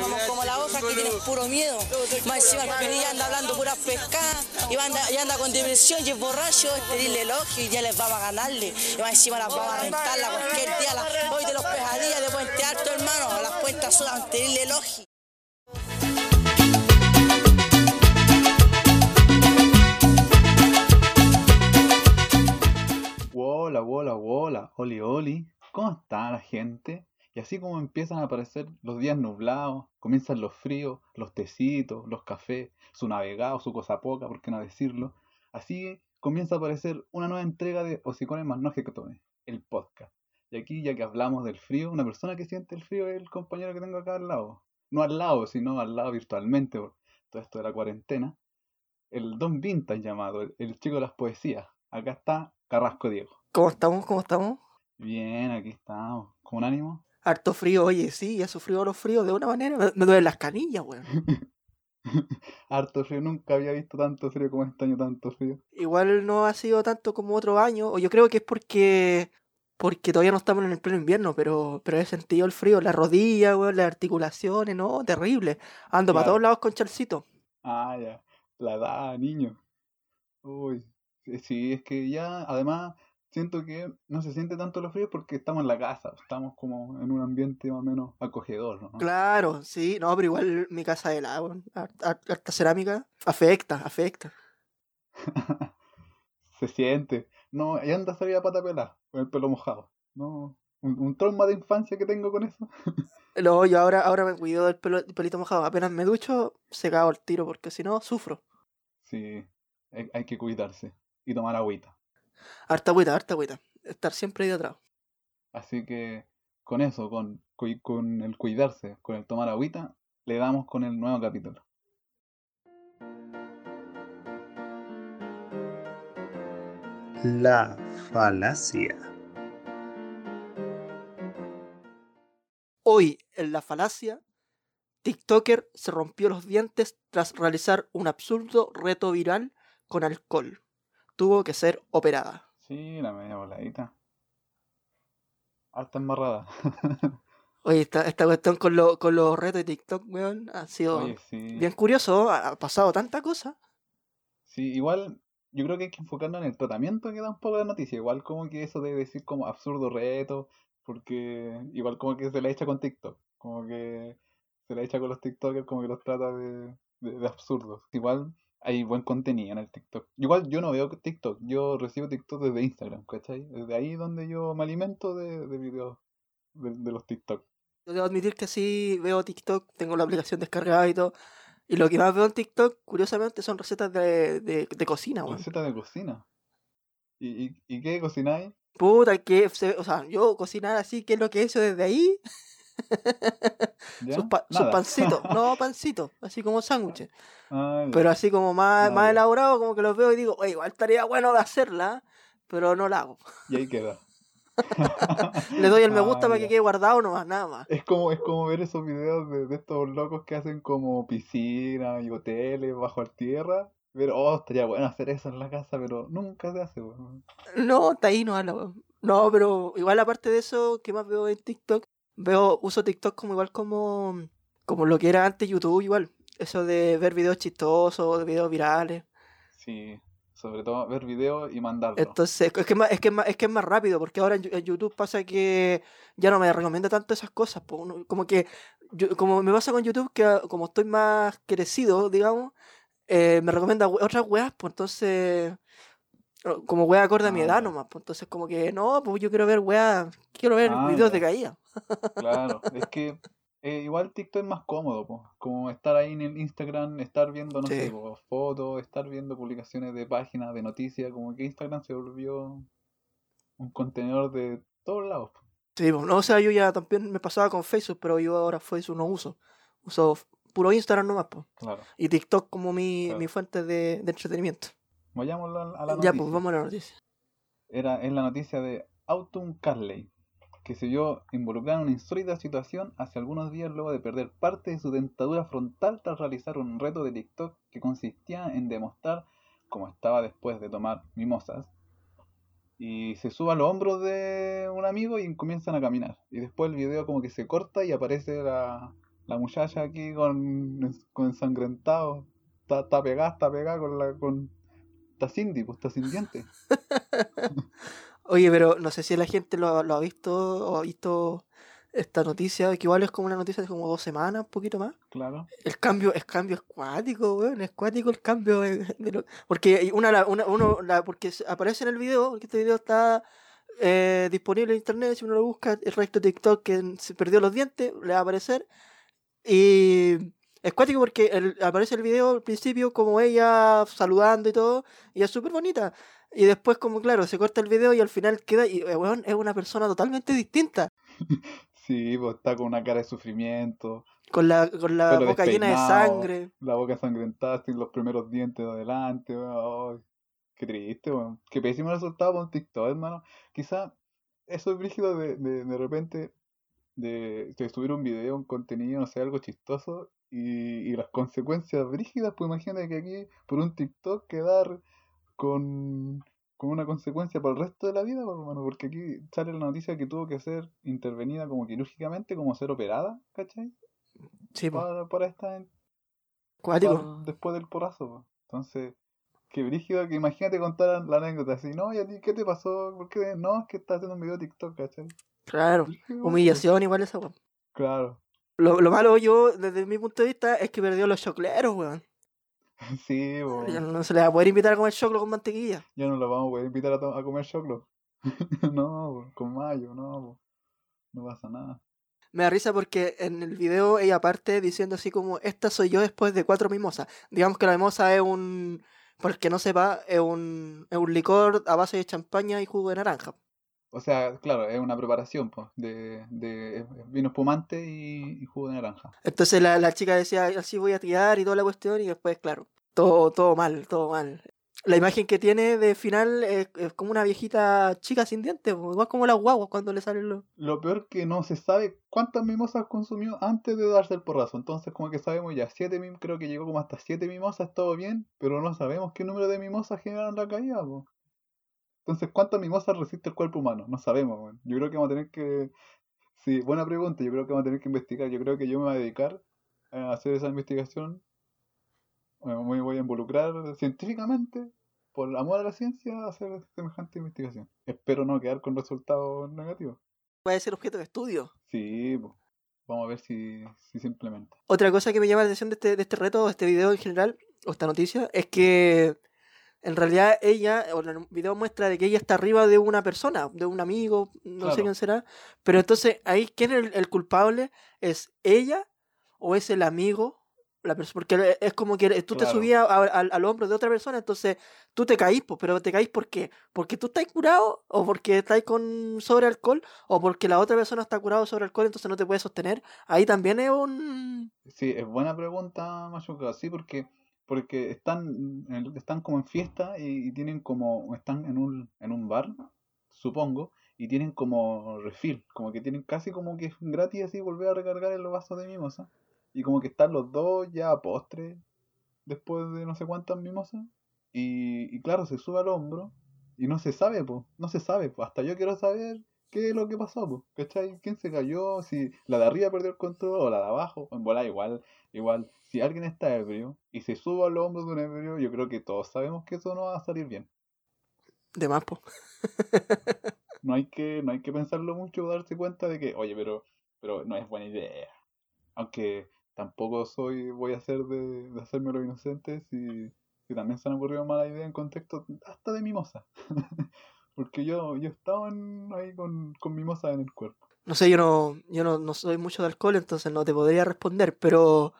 Vamos como la otra que tienen puro miedo. Más encima el Pinilla anda hablando puras pescadas y anda, y anda con depresión y es borracho, es pedirle elogio y ya les vamos a ganarle. Y más encima las vamos a rentarla cualquier día. La, hoy de los pesadillas de Puente Alto, hermano, las cuentas son pedirle elogio. Hola, hola, hola, oli, oli. ¿Cómo está la gente? Y así como empiezan a aparecer los días nublados, comienzan los fríos, los tecitos, los cafés, su navegado, su cosa poca, por qué no decirlo, así comienza a aparecer una nueva entrega de Osicones más no que tome, el podcast. Y aquí, ya que hablamos del frío, una persona que siente el frío es el compañero que tengo acá al lado. No al lado, sino al lado virtualmente, por todo esto de la cuarentena. El Don Vintage llamado, el, el chico de las poesías. Acá está Carrasco Diego. ¿Cómo estamos? ¿Cómo estamos? Bien, aquí estamos. ¿Con ánimo? Harto frío, oye, sí, he sufrido los fríos de una manera. Me, duelen las canillas, weón. Harto frío, nunca había visto tanto frío como este año, tanto frío. Igual no ha sido tanto como otro año, o yo creo que es porque porque todavía no estamos en el pleno invierno, pero, pero he sentido el frío, las rodillas, weón, las articulaciones, no, terrible. Ando para todos lados con chalcito. Ah, ya. La edad, niño. Uy. Sí, sí, es que ya, además, siento que no se siente tanto los fríos porque estamos en la casa, estamos como en un ambiente más o menos acogedor, ¿no? Claro, sí, no, pero igual mi casa de la, harta cerámica, afecta, afecta. Se siente. No, y anda salida a pata pelada, con el pelo mojado. No, un, un trauma de infancia que tengo con eso. No, yo ahora, ahora me cuido del pelo, del pelito mojado. Apenas me ducho, se cago el tiro, porque si no, sufro. Sí, hay, hay que cuidarse y tomar agüita. Harta agüita, harta agüita. Estar siempre hidratado. Así que con eso, con, con el cuidarse, con el tomar agüita, le damos con el nuevo capítulo. La falacia. Hoy, en la falacia, TikToker se rompió los dientes tras realizar un absurdo reto viral con alcohol. Tuvo que ser operada. Sí, la media voladita. Harta embarrada. Oye, esta, esta cuestión con, lo- con los retos de TikTok, weón, ha sido Oye, sí. bien curioso. Ha ha pasado tanta cosa. Sí, igual yo creo que hay que enfocarnos en el tratamiento que da un poco la noticia. Igual como que eso de decir como absurdo reto, porque igual como que se la echa con TikTok. Como que se la echa con los TikTokers, como que los trata de, de, de absurdos. Igual hay buen contenido en el TikTok. Igual yo no veo TikTok, yo recibo TikTok desde Instagram, ¿cachai? Desde ahí donde yo me alimento de, de videos de, de los TikTok. Yo debo admitir que sí veo TikTok, tengo la aplicación descargada y todo. Y lo que más veo en TikTok, curiosamente, son recetas de, de, de cocina, weón. Receta de cocina. ¿Y, y, y qué cocináis? Puta, que o sea, yo cocinar así, ¿qué es lo que he hecho desde ahí? Sus, pa- sus Nada. pancitos, no pancitos, así como sándwiches. Ah. Pero así como más, Ah, más elaborado, como que los veo y digo, oye, igual estaría bueno de hacerla, pero no la hago. Y ahí queda. Le doy el me Ah, gusta para que quede guardado nomás, nada más. Es como, es como ver esos videos de, de estos locos que hacen como piscinas y hoteles bajo la tierra. Ver, oh, estaría bueno hacer eso en la casa, pero nunca se hace. No, está ahí no habla. No, pero igual aparte de eso, ¿qué más veo en TikTok? Veo, uso TikTok como igual como, como lo que era antes YouTube, igual. Eso de ver videos chistosos, de videos virales. Sí, sobre todo ver videos y mandarlos. Entonces, es que, es más, es, que es, más, es que es más rápido, porque ahora en, YouTube pasa que ya no me recomienda tanto esas cosas. uno- Como que, yo- como me pasa con YouTube, que como estoy más crecido, digamos, eh, me recomienda otras weas, pues entonces, como wea acorde a mi Ah, edad ya. nomás, pues entonces como que no, pues yo quiero ver weas, quiero ver Ah, videos ya. de caída. Claro, es que eh, igual TikTok es más cómodo, po. Como estar ahí en el Instagram, estar viendo, no sé, po, fotos, estar viendo publicaciones de páginas, de noticias, como que Instagram se volvió un contenedor de todos lados. po. Sí, pues, no, o sea, yo ya también me pasaba con Facebook, pero yo ahora Facebook no uso. Uso puro Instagram nomás, pues. Claro. Y TikTok como mi, Claro. mi fuente de, de entretenimiento. Vayámoslo a, la Ya, noticia. pues vamos a la noticia. Era, es la noticia de Autumn Carley, que se vio involucrada en una insólita situación hace algunos días luego de perder parte de su dentadura frontal tras realizar un reto de TikTok que consistía en demostrar cómo estaba después de tomar mimosas. Y se sube a los hombros de un amigo y comienzan a caminar. Y después el video como que se corta y aparece la, la muchacha aquí con, con ensangrentado. Está, está pegada, está pegada con la. con. Está Cindy, pues está sin dientes. Oye, pero no sé si la gente lo, lo ha visto o ha visto esta noticia, que igual es como una noticia de como dos semanas, un poquito más. Claro. El cambio, el cambio es cuático, weón, es cuático el cambio de, de lo- porque una, una uno la, porque aparece en el video, porque este video está eh, disponible en internet, si uno lo busca, el recto TikTok que se perdió los dientes, le va a aparecer. Y es cuático porque el- aparece el video al principio como ella saludando y todo, y es súper bonita. Y después como claro, se corta el video y al final queda, y eh, weón, es una persona totalmente distinta. Sí, pues está con una cara de sufrimiento, Con la, con la boca llena de sangre. la boca sangrentada, sin los primeros dientes de adelante, weón. Qué triste, weón. Qué pésimo resultado con TikTok, hermano. Quizá eso es brígido de, de, de repente de, de subir un video, un contenido, no sé, algo chistoso y, y las consecuencias brígidas, pues imagínate que aquí por un TikTok quedar con, con una consecuencia para el resto de la vida, pues, hermano, porque aquí sale la noticia que tuvo que ser intervenida como quirúrgicamente, como ser operada, ¿cachai? Sí, po, Para, para esta cuático. pa- después del porazo. po. Entonces, qué brígido que imagínate contar la anécdota así, no, ¿y a ti qué te pasó? ¿Por qué? No, es que estás haciendo un video de TikTok, ¿cachai? Claro. Humillación igual esa, weón. Claro. Lo, lo malo yo, desde mi punto de vista, es que perdió los chocleros, weón. Sí. Ya no se le va a poder invitar a comer choclo con mantequilla. Ya no la vamos a poder invitar a, comer choclo. no, con mayo, no, po. no pasa nada. Me da risa porque en el video ella parte diciendo así como, esta soy yo después de cuatro mimosas. Digamos que la mimosa es un, para el que no sepa, es un, es un licor a base de champaña y jugo de naranja. O sea, claro, es una preparación pues, de, de vino espumante y, y jugo de naranja. Entonces la, la chica decía, así voy a tirar y toda la cuestión, y después, claro, todo, todo mal, todo mal. La imagen que tiene de final es, es como una viejita chica sin dientes, igual como las guaguas cuando le salen los... Lo peor que no se sabe cuántas mimosas consumió antes de darse el porrazo. Entonces, como que sabemos ya, siete creo que llegó como hasta siete mimosas, todo bien, pero no sabemos qué número de mimosas generaron la caída, po. Entonces, ¿cuántas mimosas resiste el cuerpo humano? No sabemos, weón. Yo creo que vamos a tener que... Sí, buena pregunta, yo creo que vamos a tener que investigar. Yo creo que yo me voy a dedicar a hacer esa investigación. Me voy a involucrar científicamente, por amor a la ciencia, a hacer semejante investigación. Espero no quedar con resultados negativos. Puede ser objeto de estudio. Sí, po. vamos a ver si, si se implementa. Otra cosa que me llama la atención de este, de este reto, de este video en general, o esta noticia, es que en realidad ella, o el video muestra de que ella está arriba de una persona, de un amigo, no sé quién será, pero entonces ahí, ¿quién es el, el culpable? ¿Es ella o es el amigo? La porque es como que tú te subías a- al, al hombro de otra persona, entonces tú te caís, pero te caís ¿por qué? ¿Porque tú estás curado? ¿O porque estás con sobre alcohol? ¿O porque la otra persona está curado sobre alcohol, entonces no te puede sostener? Ahí también es un... Sí, es buena pregunta, Machuca. Sí, porque, porque están, están como en fiesta y, tienen como, están en un, en un bar, supongo, y tienen como refill, como que tienen casi como que gratis así volver a recargar en los vasos de mimosa. Y como que están los dos ya a postre, después de no sé cuántas mimosas. Y, y claro, se sube al hombro y no se sabe, pues, no se sabe, pues, hasta yo quiero saber qué es lo que pasó, pues, ¿cachai? ¿Quién se cayó? Si la de arriba perdió el control o la de abajo, en bola igual, igual, si alguien está ebrio y se sube al hombro de un ebrio, yo creo que todos sabemos que eso no va a salir bien. De más, po. No hay que, no hay que pensarlo mucho o darse cuenta de que, oye, pero, pero no es buena idea. Aunque tampoco soy, voy a hacer de, de hacerme lo inocente si, si también se han ocurrido mala idea en contexto hasta de mimosa. Porque yo, yo estaba en- ahí con, con mimosa en el cuerpo. No sé, yo no, yo no, no soy mucho de alcohol, entonces no te podría responder, pero.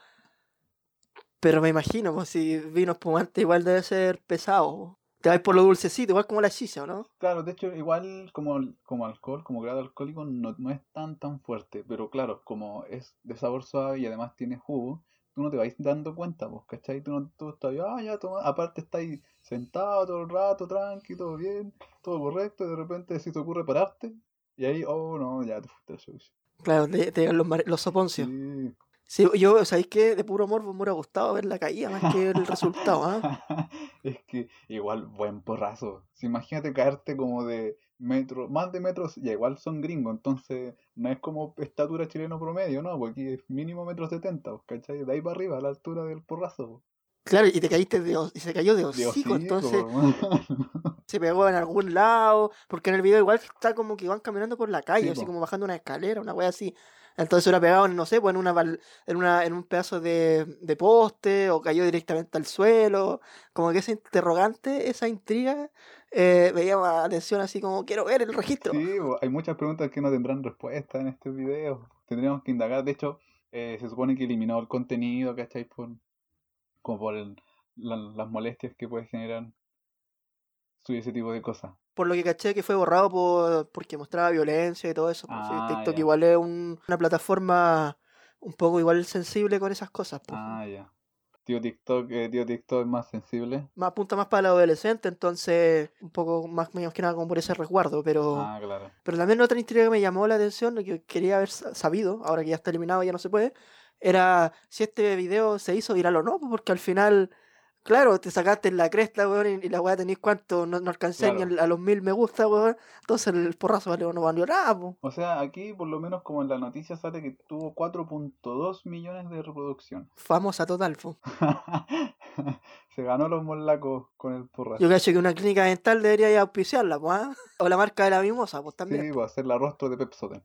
Pero me imagino, pues si vino espumante igual debe ser pesado. Te vas por lo dulcecito, igual como la chicha, ¿o ¿no? Claro, de hecho, igual como, como alcohol, como grado alcohólico, no, no es tan tan fuerte. Pero claro, como es de sabor suave y además tiene jugo, tú no te vais dando cuenta, pues, ¿cachai? Tú, no, tú estás, ah, ya, toma. Aparte estás ahí sentado todo el rato, tranqui, todo bien, todo correcto, y de repente si te ocurre pararte, y ahí, oh, no, ya te fuiste al chucha. Claro, te, te llegan los, los soponcios. Sí. Sí, yo, ¿sabéis qué? De puro morbo me hubiera gustado ver la caída más que el resultado, ¿ah? Es que igual buen porrazo. Si imagínate caerte como de, metros, más de metros, ya igual son gringos, entonces no es como estatura chileno promedio, ¿no? Porque aquí es mínimo metro setenta, pues, ¿cachai? De ahí para arriba, a la altura del porrazo. pues. Claro, y te caíste de, y se cayó de De hocico, entonces hermano. se pegó en algún lado, porque en el video igual está como que van caminando por la calle, Sí, así po. como bajando una escalera, una wea así. Entonces se hubiera pegado, no sé, pues en una, en una en un pedazo de, de poste o cayó directamente al suelo. Como que ese interrogante, esa intriga, eh, me llama la atención así como quiero ver el registro. Sí, hay muchas preguntas que no tendrán respuesta en este video. Tendríamos que indagar. De hecho, eh, se supone que eliminó el contenido, ¿cachai? Por, como por el- la- las molestias que puede generar subir ese tipo de cosas. Por lo que caché que fue borrado por, porque mostraba violencia y todo eso. pues, sí, Ah, TikTok igual es un- una plataforma un poco igual sensible con esas cosas. pues. Ah, ya. Tío TikTok, eh, tío TikTok es más sensible. Más apunta más para el adolescente, entonces un poco más menos que nada como por ese resguardo, pero... Ah, claro. Pero también otra intriga que me llamó la atención, que quería haber sa- sabido, ahora que ya está eliminado ya no se puede, era si este video se hizo viral o no, porque al final, claro, te sacaste en la cresta, weón, y, la weá tenéis cuánto, no, no alcancé ni Claro. a los mil me gusta, weón, entonces el porrazo valió, no valió nada, pues. O sea, aquí por lo menos como en la noticia sale que tuvo 4.2 millones de reproducción. Famosa total, pues. Se ganó los molacos con el porrazo. Yo cacho que una clínica dental debería ir a auspiciarla, pues. O la marca de la mimosa, pues también. Sí, va a hacer la rostro de Pepsoden.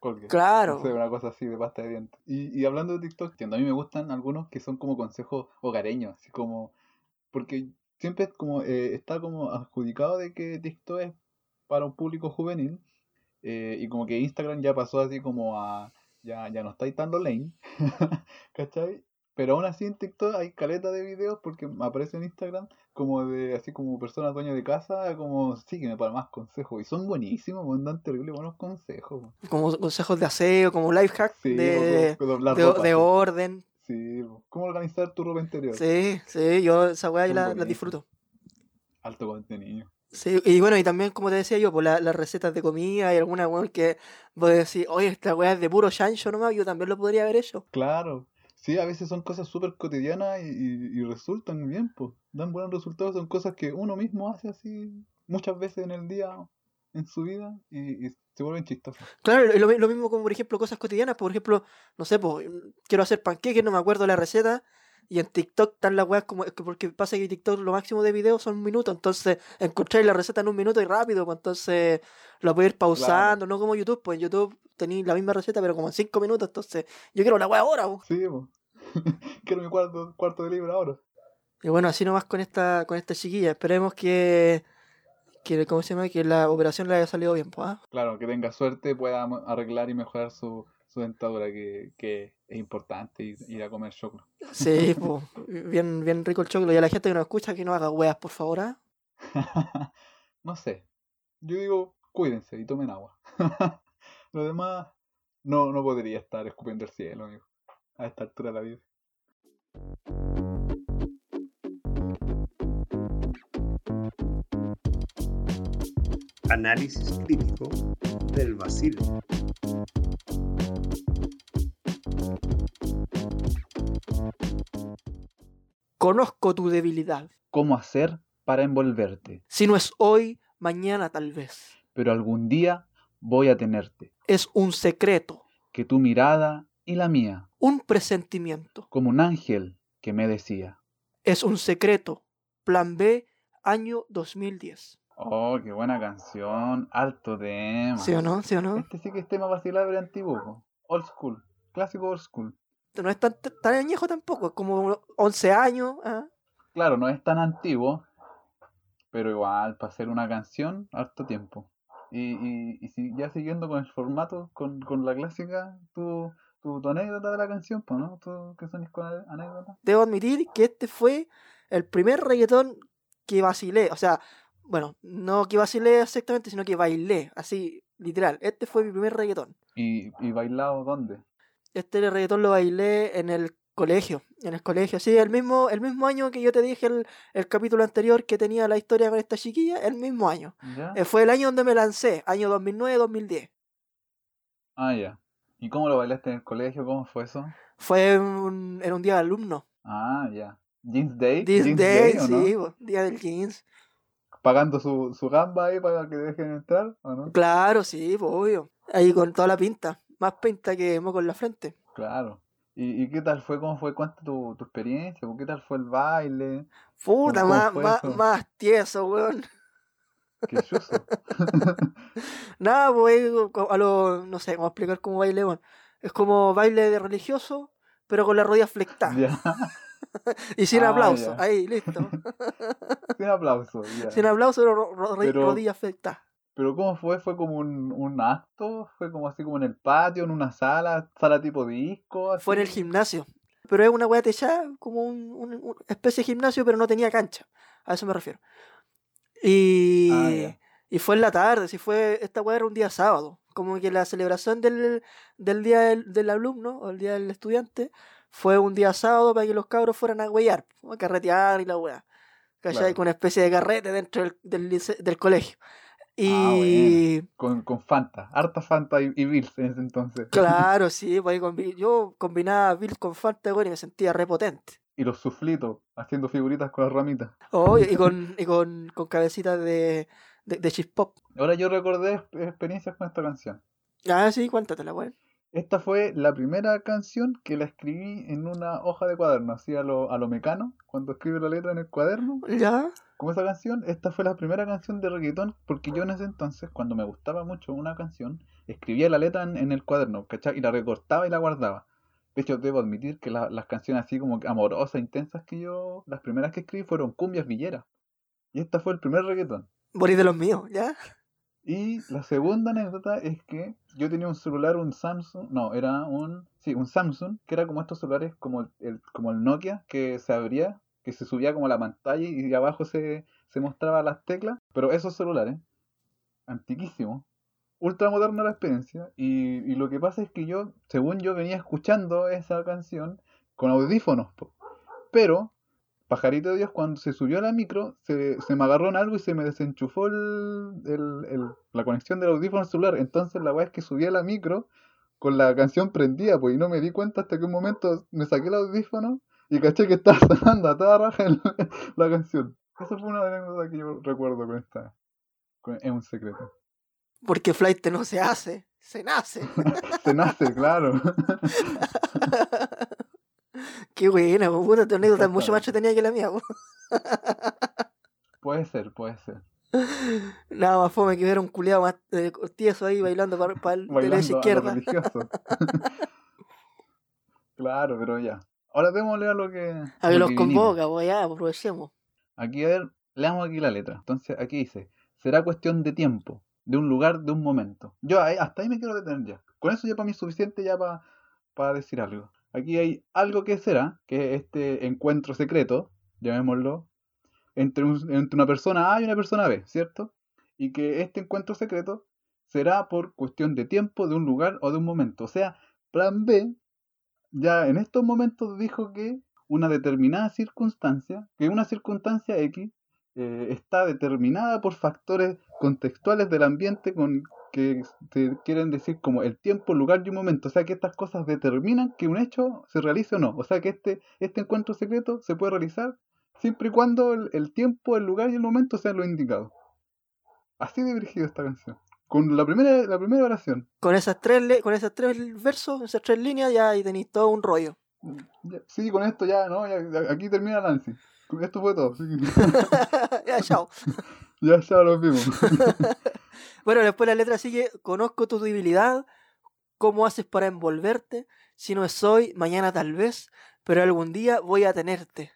Colgate. Claro. No sé, una cosa así de pasta de dientes. Y, y hablando de TikTok, a mí me gustan algunos que son como consejos hogareños, así como... Porque siempre es como, eh, está como adjudicado de que TikTok es para un público juvenil eh, y como que Instagram ya pasó así como a... Ya, ya no estáis tan lane, ¿cachai? Pero aún así en TikTok hay caleta de videos porque me aparece en Instagram como de así como personas dueñas de casa, como sígueme para más consejos. Y son buenísimos, me dan terrible buenos consejos. Como consejos de aseo, como life hack Sí, de, de, orden. Sí. ¿cómo organizar tu ropa interior? Sí, sí, yo esa weá yo la, la disfruto. Alto contenido. Sí, y bueno, y también, como te decía yo, pues la- las recetas de comida y alguna weón que vos decís, oye, esta weá es de puro chancho nomás, yo también lo podría haber hecho. Claro. Sí, a veces son cosas súper cotidianas y, y- resultan bien, pues. Dan buenos resultados, son cosas que uno mismo hace así muchas veces en el día, en su vida, y, se vuelven chistosas. Claro, lo, lo mismo como, por ejemplo, cosas cotidianas, por ejemplo, no sé, pues, quiero hacer panqueques, no me acuerdo la receta, y en TikTok están las weas como, es que porque pasa que TikTok lo máximo de videos son un minuto, entonces encontráis la receta en un minuto y rápido, pues entonces lo puedo ir pausando, no como YouTube, pues en YouTube tenéis la misma receta, pero como en cinco minutos, entonces yo quiero la wea ahora, pues. Sí, pues. Quiero mi cuarto, cuarto de libro ahora. Y bueno, así nomás con esta, con esta chiquilla. Esperemos que, que, ¿cómo se llama? Que la operación le haya salido bien, pues. ¿ah? Claro, que tenga suerte, pueda arreglar y mejorar su, su dentadura, que, que es importante ir, ir a comer choclo. Sí, pues, bien, bien rico el choclo. Y a la gente que nos escucha, que no haga weas, por favor, ¿ah? no sé. Yo digo, cuídense y tomen agua. Lo demás, no, no podría estar escupiendo el cielo, amigo. A esta altura de la vida. Análisis crítico del Basile. Conozco tu debilidad. ¿Cómo hacer para envolverte? Si no es hoy, mañana tal vez. Pero algún día voy a tenerte. Es un secreto, Que tu mirada y la mía, un presentimiento. como un ángel que me decía. Es un secreto. Plan B, año 2010. Oh, qué buena canción. Alto tema. ¿Sí o no? ¿Sí o no? Este sí que es tema vacilable antiguo. Old school. Clásico old school. No es tan, tan añejo tampoco, es como 11 años. ¿ah? Claro, no es tan antiguo, pero igual, para hacer una canción, harto tiempo. Y, y, y si, ya siguiendo con el formato, con, con la clásica, tu, tu, tu anécdota de la canción, pues, ¿no? ¿Tú qué son con anécdota? Debo admitir que este fue el primer reggaetón que vacilé. O sea, bueno, no que vacilé exactamente, sino que bailé, así, literal. Este fue mi primer reggaetón. ¿Y, y bailado dónde? Este reggaetón lo bailé en el colegio, en el colegio, sí, el mismo, el mismo año que yo te dije el, el capítulo anterior que tenía la historia con esta chiquilla, el mismo año. ¿Ya? Eh, fue el año donde me lancé, año 2009-2010. Ah, ya. ¿Y cómo lo bailaste en el colegio? ¿Cómo fue eso? Fue un, en un día de alumno. Ah, ya. ¿Jeans Day? This ¿Jeans Day, sí, día del jeans. Pagando su, su gamba ahí para que dejen entrar, ¿o no? Claro, sí, pues, obvio. Ahí con toda la pinta. Más pinta que moco en la frente. Claro. ¿Y, y qué tal fue? ¿Cómo fue? Cuenta tu, tu experiencia. ¿Qué tal fue el baile? Puta, ¿Cómo más, más, más tieso, weón. Qué chuzo. Nada, pues a lo, no sé cómo explicar cómo baile, weón. Es como baile de religioso, pero con las rodillas flectadas. Y sin Ah, aplauso. ya. Ahí, listo. Sin aplauso. ya. sin aplauso, pero ro- ro- Pero- rodillas flectadas. Pero ¿cómo fue? ¿Fue como un, un acto? ¿Fue como así como en el patio, en una sala, sala tipo disco? Fue en el así? gimnasio. Pero es una weá techada, como un, un- una especie de gimnasio, pero no tenía cancha. A eso me refiero. Y, Ah, y fue en la tarde, si fue, esta weá era un día sábado. Como que la celebración del, del día del, del alumno o el día del estudiante fue un día sábado para que los cabros fueran a huellar, a carretear y la weá. ¿Cachai? Claro. Con una especie de carrete dentro del, del, del colegio. Ah, Y Con, con Fanta, harta Fanta y, y Bills en ese entonces. claro, sí, pues yo combinaba Bill con Fanta, y me sentía repotente. Y los suflitos, haciendo figuritas con las ramitas. Oh, y con, y con, con cabecitas de, de, de chispop. Ahora yo recordé exp- experiencias con esta canción. Ah, sí, cuéntatela, weón. Esta fue la primera canción que la escribí en una hoja de cuaderno, así a lo, a lo mecano, cuando escribe la letra en el cuaderno. Ya. Como esa canción, esta fue la primera canción de reggaetón, porque yo en ese entonces, cuando me gustaba mucho una canción, escribía la letra en, en el cuaderno, ¿cachai? Y la recortaba y la guardaba. De hecho, debo admitir que la- las canciones así como amorosas, intensas que yo, las primeras que escribí fueron cumbias villeras. Y esta fue el primer reggaetón. Morir de los míos, ¿ya? Y la segunda anécdota es que yo tenía un celular, un Samsung, no, era un, sí, un Samsung, que era como estos celulares como el, como el Nokia, que se abría, que se subía como la pantalla y abajo se, se mostraba las teclas, pero esos celulares, antiquísimos, ultra moderna la experiencia, y, y lo que pasa es que yo, según yo venía escuchando esa canción con audífonos, pero Pajarito de Dios, cuando se subió a la micro, se, se me agarró en algo y se me desenchufó el, el- el- la conexión del audífono al celular. Entonces la weá es que subí a la micro con la canción prendida, pues, y no me di cuenta hasta que un momento me saqué el audífono y caché que estaba sonando a toda raja el- la canción. Esa fue una de las anécdotas que yo recuerdo con esta. con- es un secreto. Porque flight no se hace, se nace. Se nace, claro. Qué buena, puta, tu anécdota es mucho más entretenida que la mía, po. puede ser, puede ser. Nada más fome que ver un culiado más eh, tieso ahí bailando para el Bailando derecha izquierda. claro, pero ya. Ahora démosle a lo que. A que lo los que convoca, pues ya, aprovechemos. Aquí, a ver, leamos aquí la letra. Entonces, aquí dice, será cuestión de tiempo, de un lugar, de un momento. Yo ahí- hasta ahí me quiero detener ya. Con eso ya para mí es suficiente ya para, para decir algo. Aquí hay algo que será, que es este encuentro secreto, llamémoslo, entre, un- entre una persona A y una persona B, ¿cierto? Y que este encuentro secreto será por cuestión de tiempo, de un lugar o de un momento. O sea, plan B ya en estos momentos dijo que una determinada circunstancia, que una circunstancia X eh, está determinada por factores contextuales del ambiente con que te quieren decir como el tiempo, lugar y un momento. O sea que estas cosas determinan que un hecho se realice o no. O sea que este, este encuentro secreto se puede realizar siempre y cuando el, el tiempo, el lugar y el momento sean los indicados. Así de dirigido esta canción. Con la primera, la primera oración. Con esas tres, le- con esas tres versos, esas tres líneas, ya ahí tenéis todo un rollo. Ya- Sí, con esto ya, ¿no? Ya- ya- aquí termina Nancy. Esto fue todo. ya, chao. ya, ya los vimos. Bueno, después la letra sigue, conozco tu debilidad, cómo haces para envolverte, si no es hoy, mañana tal vez, pero algún día voy a tenerte.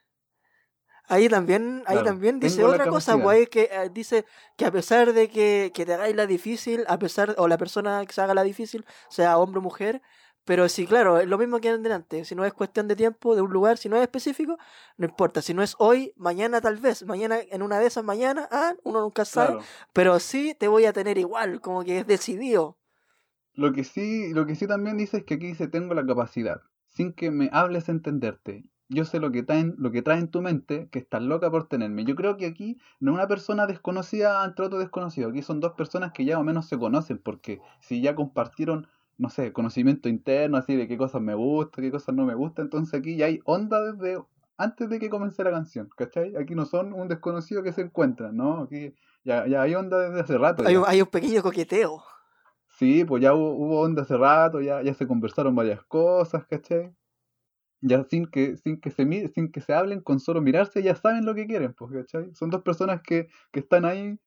Ahí también, ahí Claro, también dice otra cosa, pues que eh, dice que a pesar de que, que te hagáis la difícil, a pesar, o la persona que se haga la difícil, sea hombre o mujer, pero sí, claro, es lo mismo que en delante, si no es cuestión de tiempo, de un lugar, si no es específico, no importa, si no es hoy, mañana tal vez, mañana, en una de esas mañana, ah, uno nunca sabe, Claro. pero sí te voy a tener igual, como que es decidido. Lo que sí, lo que sí también dice es que aquí dice tengo la capacidad, sin que me hables entenderte. Yo sé lo que trae, lo que trae en tu mente, que estás loca por tenerme. Yo creo que aquí no es una persona desconocida entre otro desconocido. Aquí son dos personas que ya o menos se conocen, porque si ya compartieron, no sé, conocimiento interno, así de qué cosas me gustan, qué cosas no me gustan, entonces aquí ya hay onda desde antes de que comience la canción, ¿cachai? Aquí no son un desconocido que se encuentran, ¿no? Aquí ya, ya hay onda desde hace rato. Hay hay un pequeño coqueteo. Sí, pues ya hubo, hubo onda hace rato, ya, ya se conversaron varias cosas, ¿cachai? Ya sin que, sin que se sin que se hablen, con solo mirarse, ya saben lo que quieren, pues, ¿cachai? Son dos personas que, que están ahí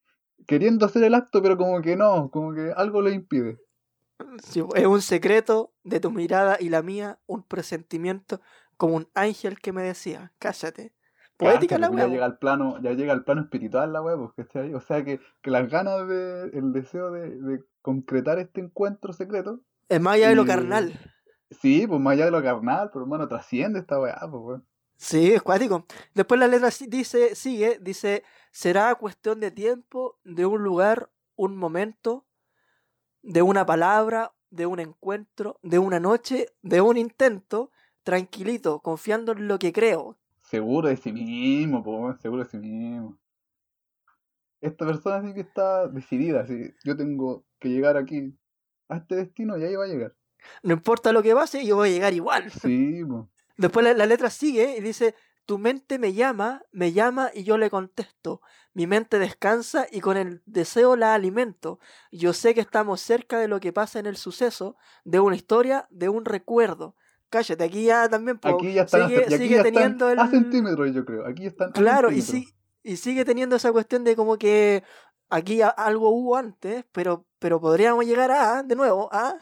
queriendo hacer el acto, pero como que no, como que algo les impide. Es un secreto de tu mirada y la mía, un presentimiento como un ángel que me decía, cállate. Poética la pues, ya llega al plano, ya llega al plano espiritual la pues, ¿cachai? O sea que, que las ganas de, el deseo de, de concretar este encuentro secreto, Es más allá de lo y- carnal. sí, pues más allá de lo carnal, pero hermano, trasciende esta weá, pues weón. Sí, es cuático. Después la letra dice, sigue, dice, será cuestión de tiempo, de un lugar, un momento, de una palabra, de un encuentro, de una noche, de un intento, tranquilito, confiando en lo que creo. Seguro de sí mismo, weón, seguro de sí mismo. Esta persona sí que está decidida, así, yo tengo que llegar aquí a este destino y ahí va a llegar. No importa lo que pase, yo voy a llegar igual. Sí, pues. Después la, la letra sigue y dice, tu mente me llama, me llama y yo le contesto. Mi mente descansa y con el deseo la alimento. Yo sé que estamos cerca de lo que pasa en el suceso, de una historia, de un recuerdo. Cállate, aquí ya también po, Aquí ya están, sigue, aquí sigue ya están teniendo el... a centímetros, yo creo. Aquí están Claro, y, si- y sigue teniendo esa cuestión de como que aquí algo hubo antes, pero, pero podríamos llegar a, de nuevo, a...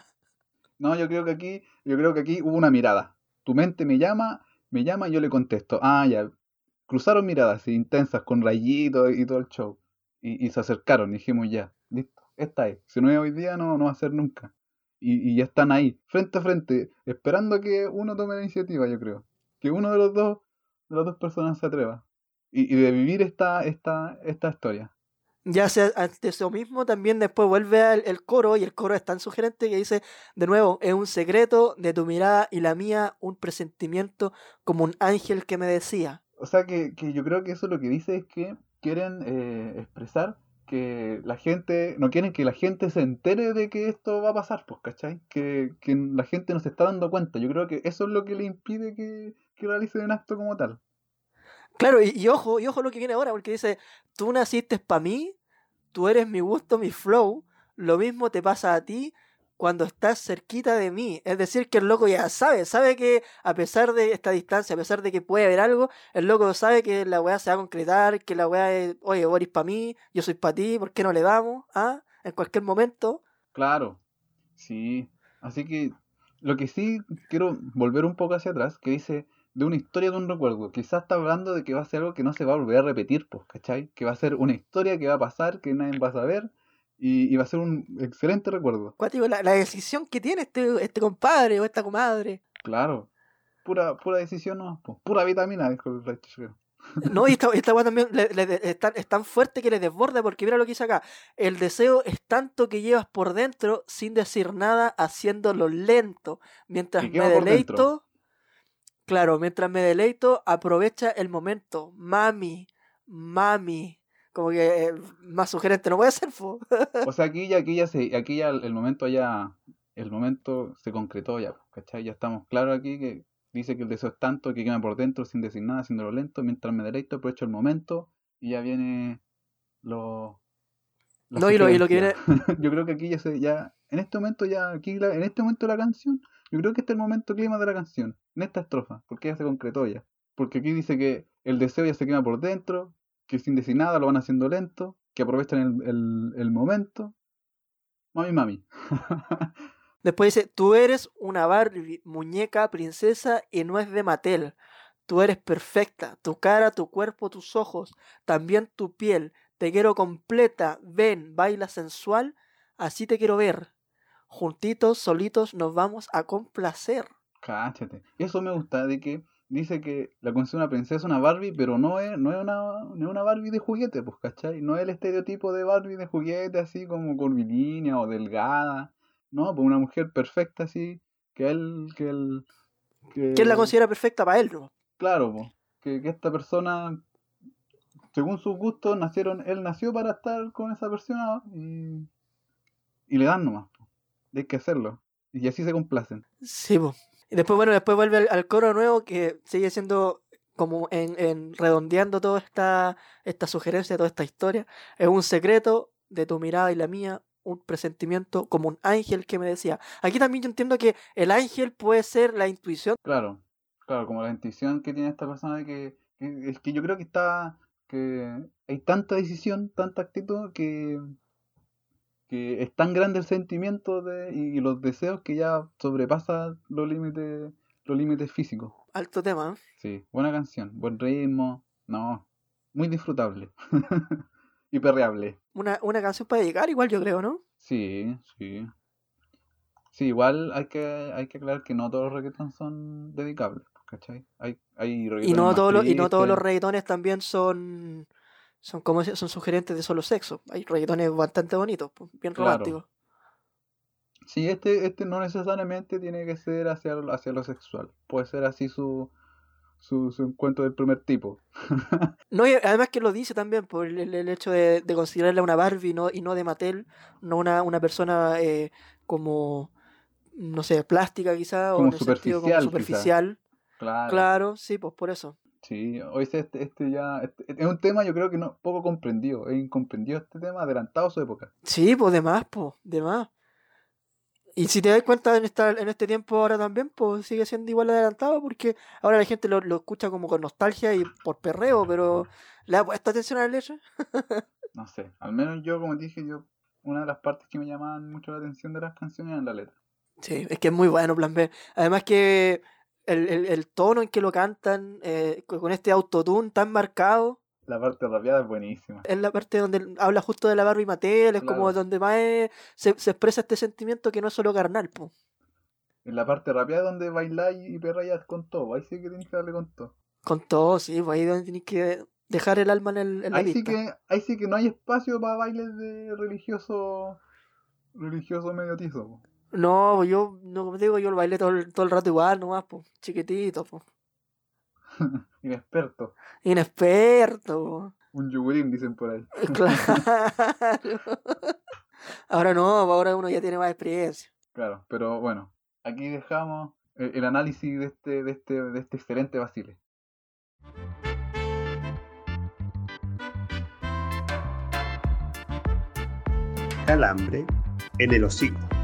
No, yo creo que aquí, yo creo que aquí hubo una mirada. Tu mente me llama, me llama y yo le contesto. Ah, ya. Cruzaron miradas intensas, con rayitos y todo el show. Y, y se acercaron, y dijimos ya, listo, esta es. Si no es hoy día, no, no va a ser nunca. Y, y ya están ahí, frente a frente, esperando que uno tome la iniciativa, yo creo. Que uno de los dos, de las dos personas se atreva. Y, y de vivir esta, esta, esta historia. Ya sea ante eso mismo, también después vuelve al- el coro y el coro es tan sugerente que dice, de nuevo, es un secreto de tu mirada y la mía, un presentimiento como un ángel que me decía. O sea que, que yo creo que eso lo que dice es que quieren eh, expresar que la gente, no quieren que la gente se entere de que esto va a pasar, pues, ¿cachai? Que, la gente no se está dando cuenta. Yo creo que eso es lo que le impide que, que realicen un acto como tal. Claro, y, ojo, y ojo lo que viene ahora, porque dice, tú naciste para mí, tú eres mi gusto, mi flow, lo mismo te pasa a ti cuando estás cerquita de mí. Es decir, que el loco ya sabe, sabe que a pesar de esta distancia, a pesar de que puede haber algo, el loco sabe que la weá se va a concretar, que la weá es, oye, Boris para mí, yo soy para ti, ¿por qué no le damos? ¿Ah? En cualquier momento. Claro, sí. Así que lo que sí quiero volver un poco hacia atrás, que dice de una historia de un recuerdo. Quizás está hablando de que va a ser algo que no se va a volver a repetir, pues, ¿cachai? Que va a ser una historia que va a pasar, que nadie va a saber, y, y va a ser un excelente recuerdo. Cuático, la, la decisión que tiene este, este compadre o esta comadre. Claro. Pura, pura decisión no, pura vitamina, dijo el Churchill. No, y esta, esta weá también le- le- es, tan, es tan fuerte que le desborda, porque mira lo que dice acá. El deseo es tanto que llevas por dentro sin decir nada, haciéndolo lento. Mientras ¿Y qué me deleito, dentro? Claro, mientras me deleito, aprovecha el momento. Mami, mami. Como que eh, más sugerente no puede ser, fo. O sea, aquí ya, aquí ya se, aquí ya el, momento ya, el momento se concretó ya, ¿cachai? Ya estamos claros aquí que dice que el deseo es tanto que quema por dentro sin decir nada, haciéndolo lento, mientras me deleito, aprovecho el momento y ya viene lo... No, y lo, y lo que viene. Yo creo que aquí ya se, ya, en este momento ya, aquí la- en este momento la canción, yo creo que este es el momento clima de la canción, en esta estrofa, porque ya se concretó ya. Porque aquí dice que el deseo ya se quema por dentro, que sin decir nada lo van haciendo lento, que aprovechan el, el, el momento. Mami, mami. Después dice, tú eres una Barbie, muñeca, princesa y no es de Mattel. Tú eres perfecta, tu cara, tu cuerpo, tus ojos, también tu piel. Te quiero completa, ven, baila sensual, así te quiero ver. Juntitos, solitos, nos vamos a complacer. Cáchate. Eso me gusta de que dice que la considera una princesa, una Barbie, pero no es, no es una, no es una Barbie de juguete, pues, ¿cachai? No es el estereotipo de Barbie de juguete, así como curvilínea o delgada. No, pues una mujer perfecta, así, que él, que él... Que, ¿Quién la considera perfecta para él? no? Claro, pues, que, que esta persona, según sus gustos, nacieron, él nació para estar con esa persona y, y le dan nomás. Hay que hacerlo. Y así se complacen. Sí, po. Y después, bueno, después vuelve al, al coro nuevo que sigue siendo como en, en redondeando toda esta, esta sugerencia, toda esta historia, es un secreto de tu mirada y la mía, un presentimiento como un ángel que me decía. Aquí también yo entiendo que el ángel puede ser la intuición. Claro, claro, como la intuición que tiene esta persona de que, que- es que yo creo que está, que hay tanta decisión, tanta actitud que, es tan grande el sentimiento de, y, y los deseos que ya sobrepasa los límites, los límites físicos. Alto tema. ¿eh? Sí, buena canción, buen ritmo, no, muy disfrutable y perreable. Una, una canción para dedicar, igual yo creo, ¿no? Sí, sí. Sí, igual hay que, hay que aclarar que no todos los reggaetons son dedicables, ¿cachai? Hay, hay Y reggaetones no, más todos los, y no todos los reggaetones también son, son, como son sugerentes de solo sexo. Hay reggaetones bastante bonitos, pues, bien Claro. románticos. Sí, este, este no necesariamente tiene que ser hacia, lo- hacia lo sexual. Puede ser así su, su, su encuentro del primer tipo. No, y además que lo dice también por el, el- hecho de, de considerarla una Barbie no, y no de Mattel, no una, una persona eh, como, no sé, plástica quizá, o Como en el sentido como superficial, quizá. superficial. Claro. Claro, sí, pues por eso. Sí, hoy este, este ya este- es un tema yo creo que no poco comprendido, es incomprendido este tema, adelantado a su época. Sí, pues de más, pues, de más. Y si te das cuenta en esta, en este tiempo ahora también, pues sigue siendo igual adelantado porque ahora la gente lo, lo escucha como con nostalgia y por perreo, pero ¿le ha puesto atención a la letra? No sé, al menos yo como dije, yo una de las partes que me llamaban mucho la atención de las canciones era la letra. Sí, es que es muy bueno Plan B. Además que el, el, el tono en que lo cantan, eh, co- con este autotune tan marcado, La parte rapeada es buenísima. es la parte donde habla justo de la Barbie Mattel, es como donde más es- se, se expresa este sentimiento que no es solo carnal, pues. En la parte rapeada donde bailáis y perrayas con todo, ahí sí que tienes que darle con todo. Con todo, sí, pues ahí donde tienes que dejar el alma en, el, en la Ahí sí que, ahí sí que no hay espacio para bailes de religioso religioso medio tizo. po. No, yo, no, como te digo, yo lo bailé todo el, todo el rato igual, nomás, pues, chiquitito, pues. Inexperto. Inexperto, po. Un yugurín, dicen por ahí. Claro. Ahora no, ahora uno ya tiene más experiencia. Claro, pero bueno, aquí dejamos el, el análisis de este, de este, de este excelente Basile. Calambre en el hocico.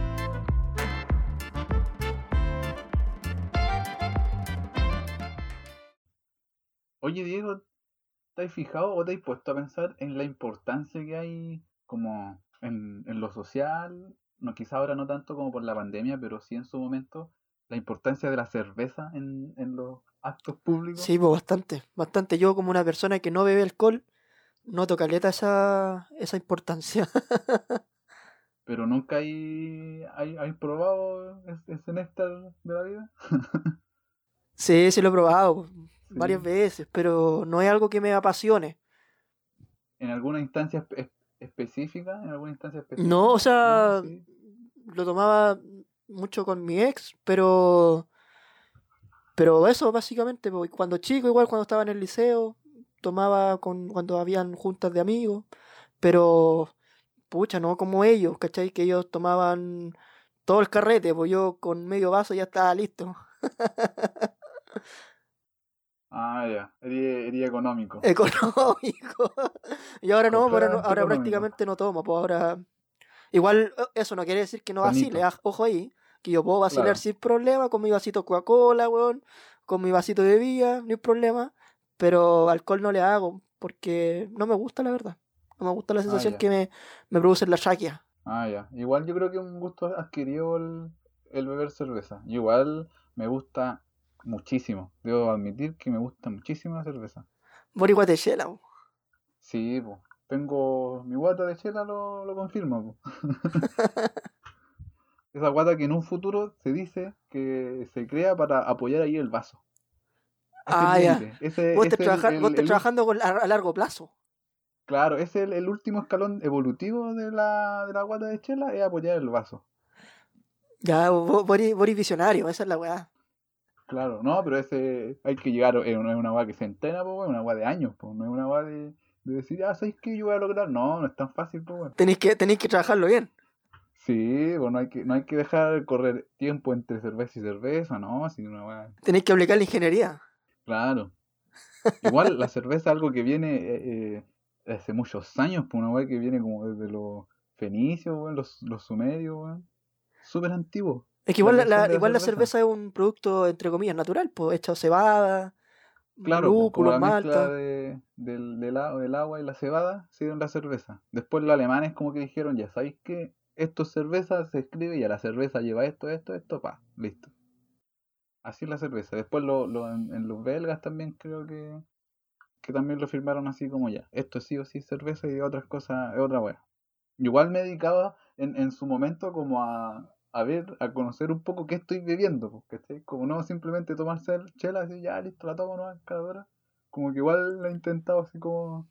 Oye, Diego, ¿te has fijado o te has puesto a pensar en la importancia que hay como en, en lo social? No, quizá ahora no tanto como por la pandemia, pero sí en su momento, la importancia de la cerveza en, en los actos públicos. Sí, pues bastante, bastante. Yo como una persona que no bebe alcohol, noto caleta esa, esa importancia. Pero nunca hay, hay, hay probado ese, néctar de la vida. Sí, sí lo he probado varias veces, pero no es algo que me apasione. En alguna instancia espe- específica, en alguna instancia específica. No, o sea, No, sí. lo tomaba mucho con mi ex, pero pero eso básicamente, pues, cuando chico, igual cuando estaba en el liceo, tomaba con cuando habían juntas de amigos, pero pucha, no como ellos, ¿cachai? Que ellos tomaban todo el carrete, pues yo con medio vaso ya estaba listo. Ah, ya. Sería económico. Económico. Y ahora no, ahora, ahora económico. prácticamente no tomo, pues ahora igual eh, eso no quiere decir que no vacile, ojo ahí, que yo puedo vacilar Claro. sin problema con mi vasito Coca-Cola, weón, con mi vasito de bebida, no hay problema, pero alcohol no le hago porque no me gusta la verdad. No me gusta la sensación Ah, ya. que me, me produce la shakia. Ah, ya. Igual yo creo que un gusto adquirido el, el beber cerveza. Igual me gusta muchísimo. Debo admitir que me gusta muchísimo la cerveza. Mori guatechela, weón. Sí, pues. Tengo mi guata de chela, lo, lo confirma. po. Esa guata que en un futuro se dice que se crea para apoyar ahí el vaso. Ah, ya. Ese- Vos estás trabaja- el- trabajando con- a, largo plazo. Claro, es el, el último escalón evolutivo de la, de la guata de chela, es apoyar el vaso. Ya, vos, vos eres- vos eres visionario, esa es la weá. Claro, no, pero ese hay que llegar, es una, es una weá que se entrena, pues, es una weá de años, pues, no es una weá de, de decir, ah, ¿sabes qué yo voy a lograr? No, no es tan fácil, pues, weón. Tenéis que, tenéis que trabajarlo bien. Sí, pues no hay que, no hay que dejar correr tiempo entre cerveza y cerveza, no, sino una weá. Tenéis que aplicar la ingeniería. Claro. Igual la cerveza es algo que viene eh, eh, hace muchos años, por una weá que viene como desde los fenicios, weón, los, los sumerios, weón. Súper antiguo. Es que igual la, igual la cerveza. cerveza es un producto, entre comillas, natural, pues hecho cebada, Claro, mezcla malta. de, del, del, del agua y la cebada se dio en la cerveza. Después los alemanes como que dijeron, ya sabéis que esto es cerveza, se escribe y a la cerveza lleva esto, esto, esto, pa, listo. Así es la cerveza. Después lo, lo- en, en los belgas también creo que, que también lo firmaron así como ya. Esto sí o sí cerveza y otras cosas es otra wea. Igual me dedicaba en, en su momento como a, a ver, a conocer un poco qué estoy bebiendo, ¿cachai? Como no simplemente tomarse el chela así, ya listo, la tomo no cada hora. Como que igual la he intentado así como,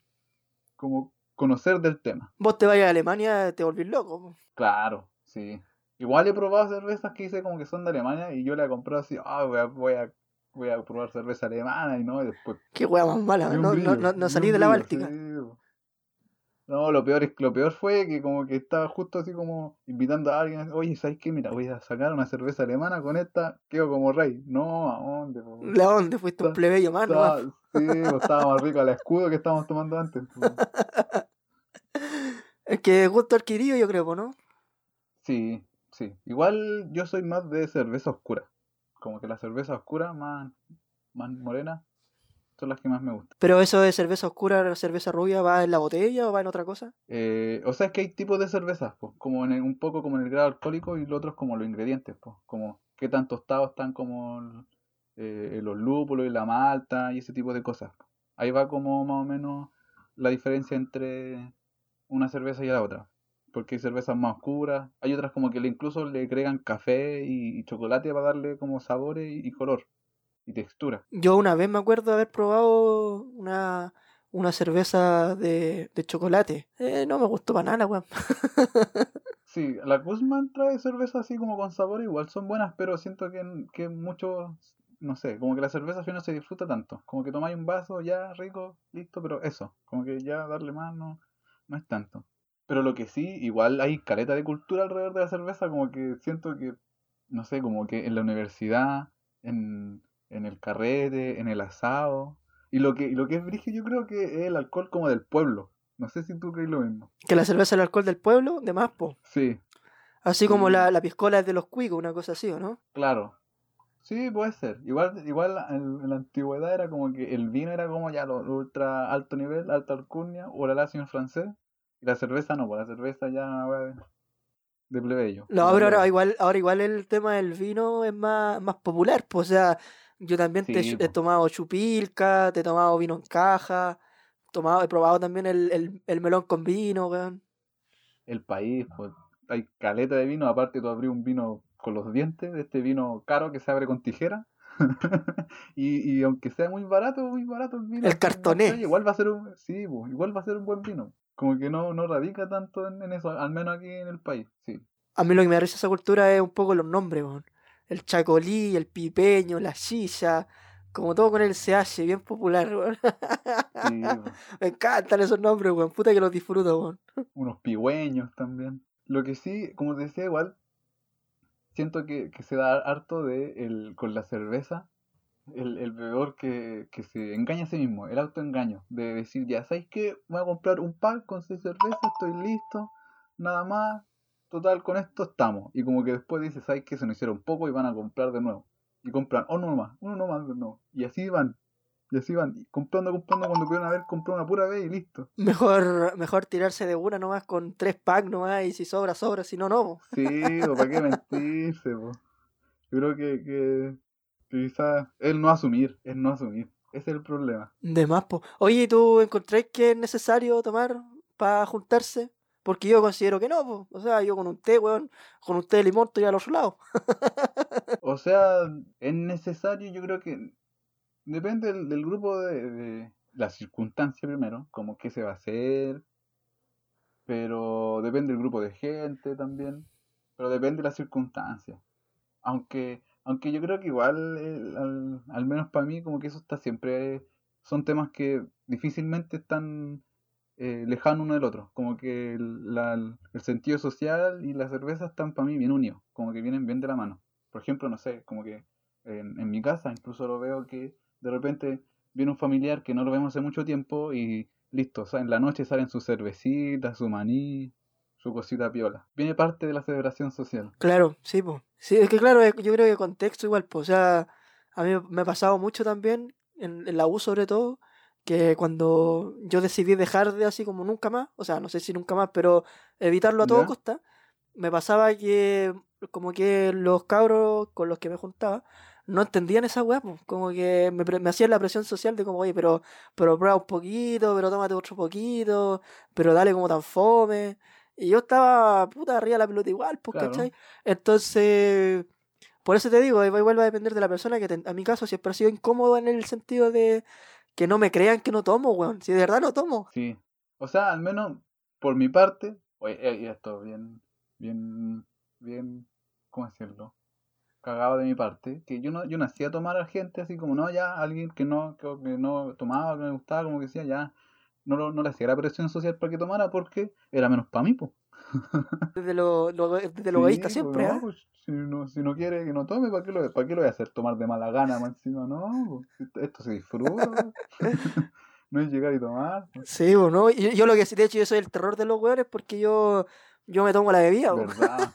como conocer del tema. Vos te vayas a Alemania, te volvís loco. Claro, sí. Igual he probado cervezas que hice como que son de Alemania y yo la he comprado así, ah, voy a, voy a, voy a probar cerveza alemana y no, y después Qué wea más mala, no, no, no, salí de la Báltica. sí. No, lo peor es lo peor fue que como que estaba justo así como invitando a alguien, oye, ¿sabes qué? Mira, voy a sacar una cerveza alemana con esta, quedo como rey. No, ¿a dónde? ¿La dónde fuiste un plebeyo más? sí, po, estaba más rico el escudo que estábamos tomando antes. Es que gusto adquirido, yo creo, ¿no? Sí, sí. Igual yo soy más de cerveza oscura. Como que la cerveza oscura, más, más morena, son las que más me gustan. Pero eso de cerveza oscura, cerveza rubia, ¿va en la botella o va en otra cosa? Eh, o sea, es que hay tipos de cervezas, pues, como en el- un poco como en el grado alcohólico y lo otro es como los ingredientes, pues, como qué tan tostados están como eh, los lúpulos y la malta y ese tipo de cosas. Ahí va como más o menos la diferencia entre una cerveza y la otra. Porque hay cervezas más oscuras, hay otras como que le incluso le agregan café y, y chocolate para darle como sabores y, y color y textura. Yo una vez me acuerdo de haber probado una, una cerveza de, de chocolate. Eh, no me gustó para nada, weá. Sí, la Guzmán trae cervezas así como con sabor, igual son buenas, pero siento que, que mucho, no sé, como que la cerveza al fin no se disfruta tanto. Como que tomáis un vaso, ya rico, listo, pero eso, como que ya darle más no, no es tanto. Pero lo que sí, igual hay caleta de cultura alrededor de la cerveza, como que siento que, no sé, como que en la universidad, en, en el carrete, en el asado, y lo que, y lo que es brígido yo creo que es el alcohol como del pueblo. No sé si tú crees lo mismo. Que la cerveza es el alcohol del pueblo, de más, po. Sí, Así como la, la piscola es de los cuicos, una cosa así, ¿o no? Claro. Sí, puede ser. Igual, igual en, en la antigüedad era como que el vino era como ya lo, lo ultra alto nivel, alta alcurnia, o la lacio en francés. Y la cerveza no, pues la cerveza ya de, plebeyo. No, pero ahora igual, ahora igual el tema del vino es más, más popular, pues, o sea, yo también te he tomado chupilca, te he tomado vino en caja, tomado, he probado también el, el, el melón con vino, weón. El país, pues hay caleta de vino, aparte tú abrí un vino con los dientes, de este vino caro que se abre con tijera. y, y aunque sea muy barato, muy barato el vino, El cartoné. igual va a ser un, sí, pues, igual va a ser un buen vino. Como que no, no radica tanto en, en eso, al menos aquí en el país, sí. A mí lo que me da esa cultura es un poco los nombres, weón. El chacolí, el pipeño, la silla, como todo con el CH, bien popular, weón. Sí. Me encantan esos nombres, weón. Puta que los disfruto, weón. unos pigüeños también. Lo que sí, como te decía, igual, siento que, que se da harto de el, con la cerveza, el, el bebedor que, que se engaña a sí mismo, el autoengaño, de decir, ya, ¿sabes qué? Voy a comprar un pack con seis cervezas, estoy listo, nada más, total, con esto estamos. Y como que después dice, ¿sabes qué? Se nos hicieron poco y van a comprar de nuevo. Y compran uno más, uno más de nuevo. Y así van, y así van, y comprando, comprando, cuando pudieron haber comprado una pura vez y listo. Mejor, mejor tirarse de una nomás con tres packs nomás y si sobra, sobra, si no, no. Sí, o para qué mentirse, po. Yo creo que, que, que quizás es no asumir, es no asumir. Ese es el problema. De más, po. Oye, ¿y ¿tú encontráis que es necesario tomar para juntarse? Porque yo considero que no, po. O sea, yo con té, weón, con té de limón estoy al otro lado. O sea, es necesario, yo creo que depende del, grupo de, de la circunstancia primero, como qué se va a hacer, pero depende del grupo de gente también, pero depende de las circunstancias. Aunque, aunque yo creo que igual, al, al menos para mí, como que eso está siempre, son temas que difícilmente están eh, lejanos uno del otro, como que el, el sentido social y la cerveza están para mí bien unidos, como que vienen bien de la mano. Por ejemplo, no sé, como que en, en mi casa incluso lo veo que de repente viene un familiar que no lo vemos hace mucho tiempo y listo, o sea, en la noche salen sus cervecitas, su maní, su cosita piola. Viene parte de la celebración social. Claro, sí, pues. Sí, es que claro, yo creo que contexto igual, pues, o sea, a mí me ha pasado mucho también, en, en la U sobre todo, que cuando yo decidí dejar de así como nunca más, o sea, no sé si nunca más, pero evitarlo a toda costa, me pasaba que como que los cabros con los que me juntaba no entendían esa weá, pues, como que me, me hacían la presión social de como, oye, pero, pero prueba un poquito, pero tómate otro poquito, pero dale como tan fome. Y yo estaba, puta, arriba de la pelota igual, pues, Claro. ¿cachai? Entonces, por eso te digo, vuelve a depender de la persona, que te- a mi caso siempre ha sido incómodo en el sentido de que no me crean que no tomo, weón. Si de verdad no tomo. Sí. O sea, al menos por mi parte, oye, eh, esto bien, bien, bien, ¿cómo decirlo? Cagado de mi parte, que yo no, yo no hacía tomar a gente así como, no, ya, alguien que no, que, no tomaba, que me gustaba, como que decía, ya, no, no le hacía la presión social para que tomara porque era menos para mí, pues. Desde lo, lo, desde lo egoísta Sí, siempre, pues, ¿ah? pues, si no, si no quiere que no tome, ¿para qué lo, para qué lo voy a hacer tomar de mala gana más encima? No, pues, esto, se disfruta. no es llegar y tomar. pues. Sí, o no. Y yo lo que sí, de hecho, yo soy el terror de los weones porque yo, yo me tomo la bebida. Verdad.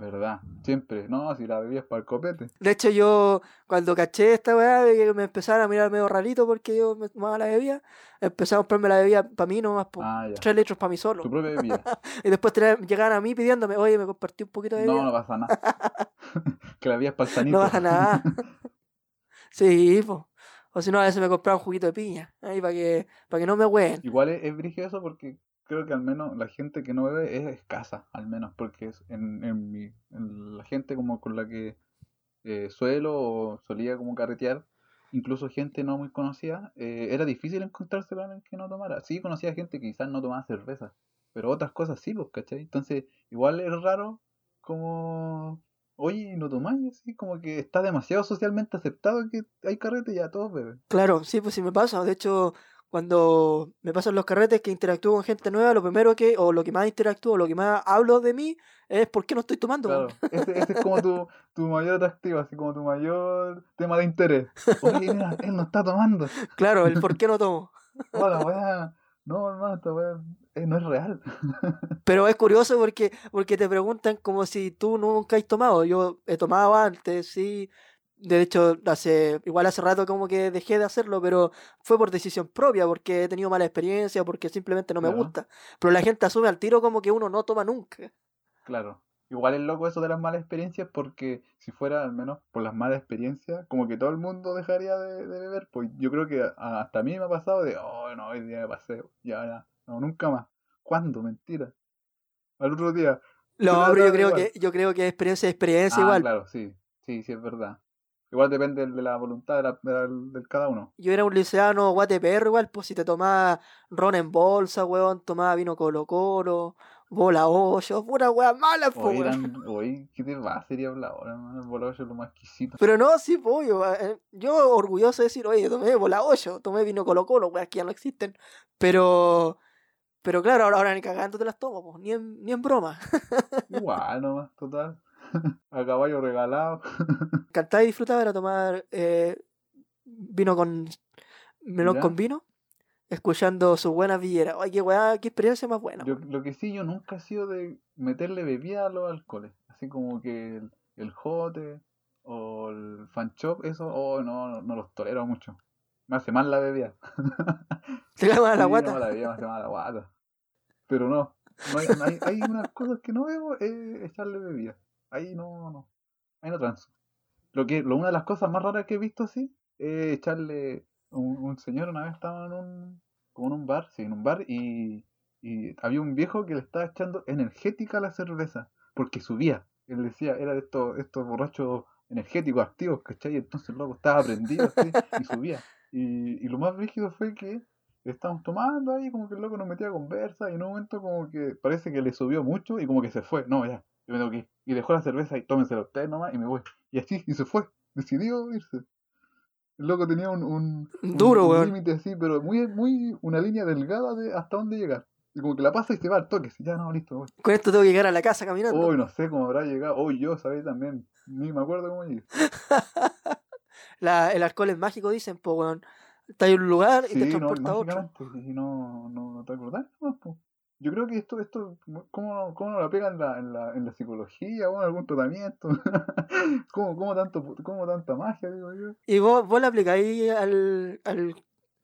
Verdad. Siempre. No, si la bebida es para el copete. De hecho, yo cuando caché esta weá de que me empezaron a mirar medio rarito porque yo me tomaba la bebida, empecé a comprarme la bebida para mí nomás, po. Ah. Tres litros para mí solo. Tu propia bebida. Y después llegaban a mí pidiéndome, oye, me compartí un poquito de No, bebida. no pasa nada. que la bebida es para el sanito. No pasa nada. sí, po. O si no, a veces me compraba un juguito de piña. Ahí para que, para que no me hueen. Igual es, es brígido eso porque creo que al menos la gente que no bebe es escasa, al menos, porque es en, en, mi, en la gente como con la que eh, suelo o solía como carretear, incluso gente no muy conocida, eh, era difícil encontrarse con alguien que no tomara. Sí conocía gente que quizás no tomaba cerveza, pero otras cosas sí, pues, ¿cachai? Entonces, igual es raro como, oye, ¿no tomáis? Así como que está demasiado socialmente aceptado que hay carrete y ya todos beben. Claro, sí, pues sí me pasa. De hecho, cuando me pasan los carretes que interactúo con gente nueva, lo primero que, o lo que más interactúo, lo que más hablo de mí, es por qué no estoy tomando. Claro, ese, ese es como tu, tu mayor atractivo, así como tu mayor tema de interés. Oye, mira, él no está tomando. Claro, el por qué no tomo. Hola, weá. No, hermano, esta weá eh, no es real. Pero es curioso porque, porque te preguntan como si tú nunca has tomado. Yo he tomado antes, sí. De hecho, hace, igual hace rato como que dejé de hacerlo, pero fue por decisión propia, porque he tenido mala experiencia, porque simplemente no me Claro. gusta. Pero la gente asume al tiro como que uno no toma nunca. Claro. Igual es loco eso de las malas experiencias porque si fuera al menos por las malas experiencias, como que todo el mundo dejaría de, de beber. Pues yo creo que hasta a mí me ha pasado de, oh, no, hoy día me pasé, ya, ya, no, nunca más. ¿Cuándo? Mentira. Al otro día. No, Pero yo creo igual. que, yo creo que experiencia es experiencia Ah, igual. claro, sí, sí, sí, es verdad. Igual depende de la voluntad de, la, de la- cada uno. Yo era un liceano guateperro igual, pues si te tomaba ron en bolsa, weón, tomaba vino colo colo, bola hoyo, pura weá mala, pues, Hoy weón. hoy, ¿qué te va? Sería hablador, hermano. El bolacho es lo más exquisito. Pero no, sí, pollo. Yo orgulloso de decir, oye, tomé bola hoyo, tomé vino colo colo, weas que ya no existen. Pero, pero claro, ahora, ahora ni cagando te las tomo, pues, ni en, ni en broma. Igual nomás, total. A caballo regalado. Cantaba y disfrutaba era tomar eh, vino con melón Ya. con vino, escuchando sus buenas villeras. Ay, qué weá, qué experiencia más buena. Yo, lo que sí, yo nunca he sido de meterle bebida a los alcoholes. Así como que el, el jote o el fan shop, eso, oh, no, no, los tolero mucho. Me hace mal la bebida. Te cae mal la Sí, guata. no, la bebida me hace mal la guata. Pero no, no hay, hay, hay unas cosas que no bebo, es echarle bebida. Ahí no, no, ahí no transo. Lo que, lo, una de las cosas más raras que he visto así es echarle, un, un señor una vez estaba en un, como en un bar, sí, en un bar y, y había un viejo que le estaba echando energética a la cerveza, porque subía. Él decía, era de estos, estos borrachos energéticos, activos, ¿cachai? Entonces el loco estaba prendido así, y subía. Y, y lo más rígido fue que estábamos tomando ahí, como que el loco nos metía a conversa, y en un momento como que parece que le subió mucho y como que se fue. No, ya, yo me tengo que ir. Y dejó la cerveza y tómensela ustedes nomás y me voy. Y así, y se fue. Decidió irse. El loco tenía un, un, Duro, límite así, pero muy, muy, una línea delgada de hasta dónde llegar. Y como que la pasa y se va al toque. Ya no, listo, voy. Con esto tengo que llegar a la casa caminando. Hoy no sé cómo habrá llegado. Hoy yo, ¿sabéis? También. Ni me acuerdo cómo llegué. La, el alcohol es mágico, dicen, pues, weón. Estás en un lugar y te no, transporta a otro. y no, no, no te acordás, nomás, po. Yo creo que esto, esto, ¿cómo, cómo no la pega en la, en la, en la psicología o en algún tratamiento? ¿Cómo, cómo, tanto, ¿Cómo tanta magia, digo yo? ¿Y vos, vos le aplicáis al, al,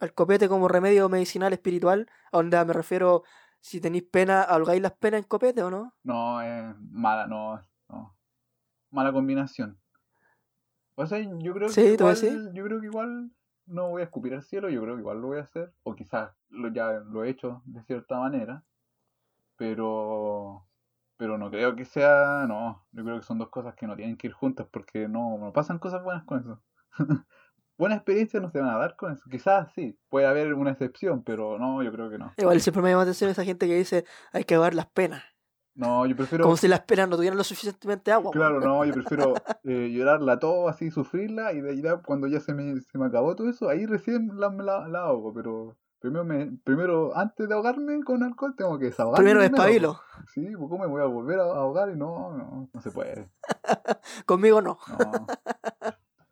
al copete como remedio medicinal espiritual? A donde me refiero, si tenéis pena, ¿ahogáis las penas en copete o no? No, es mala, no, no. Mala combinación. O sea, yo creo Sí, que ¿tú igual, yo creo que igual no voy a escupir al cielo, yo creo que igual lo voy a hacer, o quizás lo, ya lo he hecho de cierta manera, pero pero no creo que sea, no, yo creo que son dos cosas que no tienen que ir juntas porque no, no pasan cosas buenas con eso. Buenas experiencias no se van a dar con eso. Quizás sí, puede haber una excepción, pero no, yo creo que no. Igual siempre me llama la atención esa gente que dice hay que ahogar las penas. No, yo prefiero... Como si las penas no tuvieran lo suficientemente agua. Claro, no, yo prefiero eh, llorarla todo así, sufrirla y de ahí cuando ya se me, se me acabó todo eso, ahí recién la, la, la ahogo, pero primero, me, primero antes de ahogarme con alcohol tengo que desahogarme. Primero despabilo. Sí, pues ¿cómo me voy a volver a ahogar? Y no, no, no se puede. Conmigo no.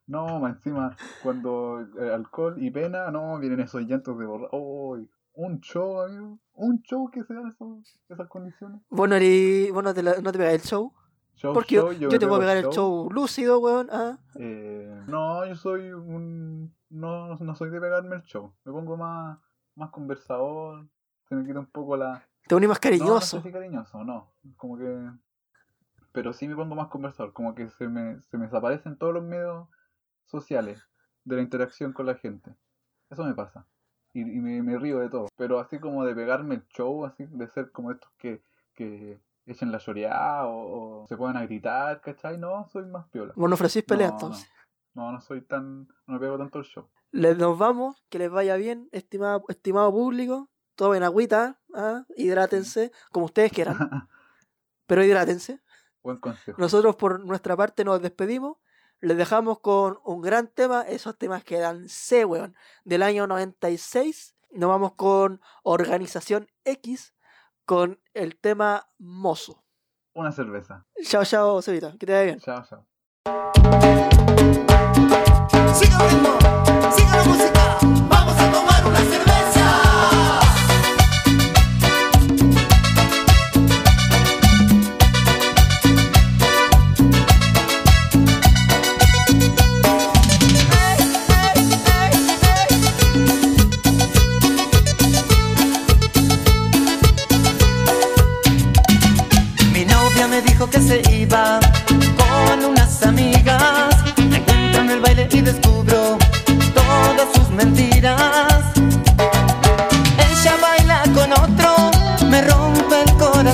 No, no más encima, cuando eh, alcohol y pena, no, vienen esos llantos de borrar. Oh, un show, amigo. Un show que se da esos, esas condiciones. Vos no, eres- vos no te, la- no te pegas el show. Show, Porque yo, show, yo me te puedo pegar el show lúcido, weón. ah. Eh, no, yo soy un... No, no soy de pegarme el show. Me pongo más, más conversador. Se me quita un poco la... Te pones más No, no cariñoso. sé si cariñoso, no. Como que... Pero sí me pongo más conversador. Como que se me, se me desaparecen todos los medios sociales de la interacción con la gente. Eso me pasa. Y, y me, me río de todo. Pero así como de pegarme el show, así de ser como estos que, que echen la choreada o, o se puedan a gritar, ¿cachai? No, soy más piola. Vos no ofrecís pelea No, entonces. No, no soy tan. No me pego tanto el show. Les nos vamos, que les vaya bien, estimado, estimado público. Tomen agüita, ah, hidrátense, como ustedes quieran, pero hidrátense. Buen consejo. Nosotros por nuestra parte nos despedimos. Les dejamos con un gran tema, esos temas que dan C, weón, del año 96. Nos vamos con Organización X, con el tema Mozo. Una cerveza. Chao, chao, Cevita, que te vaya bien. Chao, chao.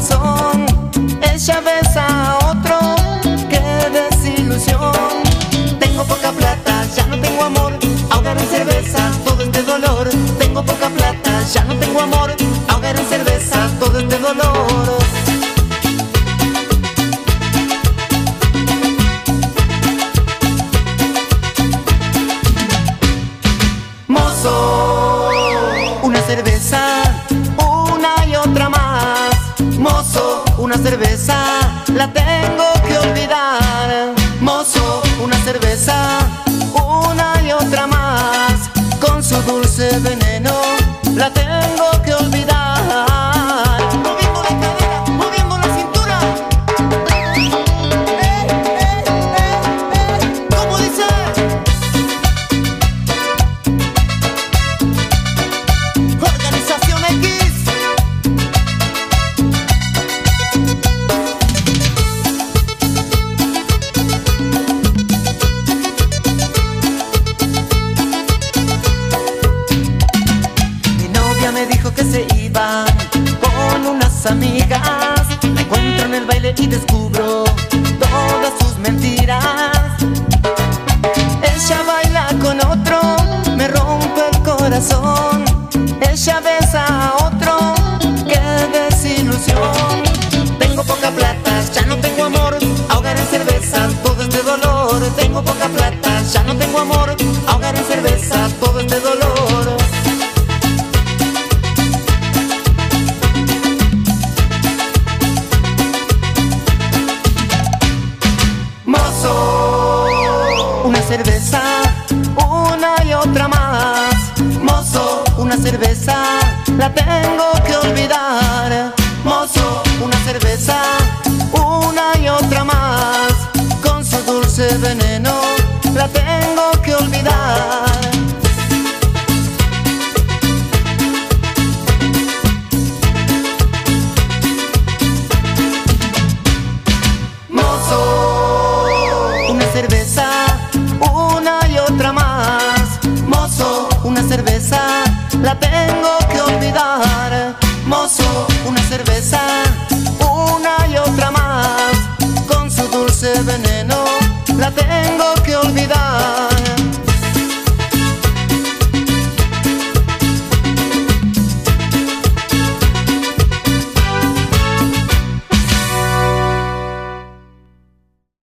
Corazón. Ella besa a otro, qué desilusión. Tengo poca plata, ya no tengo amor. Ahogar en cerveza todo este dolor. Tengo poca plata, ya no tengo amor. Ahogar en cerveza todo este dolor. La tengo que olvidar. Mozo, una cerveza, corazón. Ella besa a otro, qué desilusión. Tengo poca plata, ya no tengo amor. Ahogar en cerveza todo este dolor. Tengo poca plata, ya no tengo amor.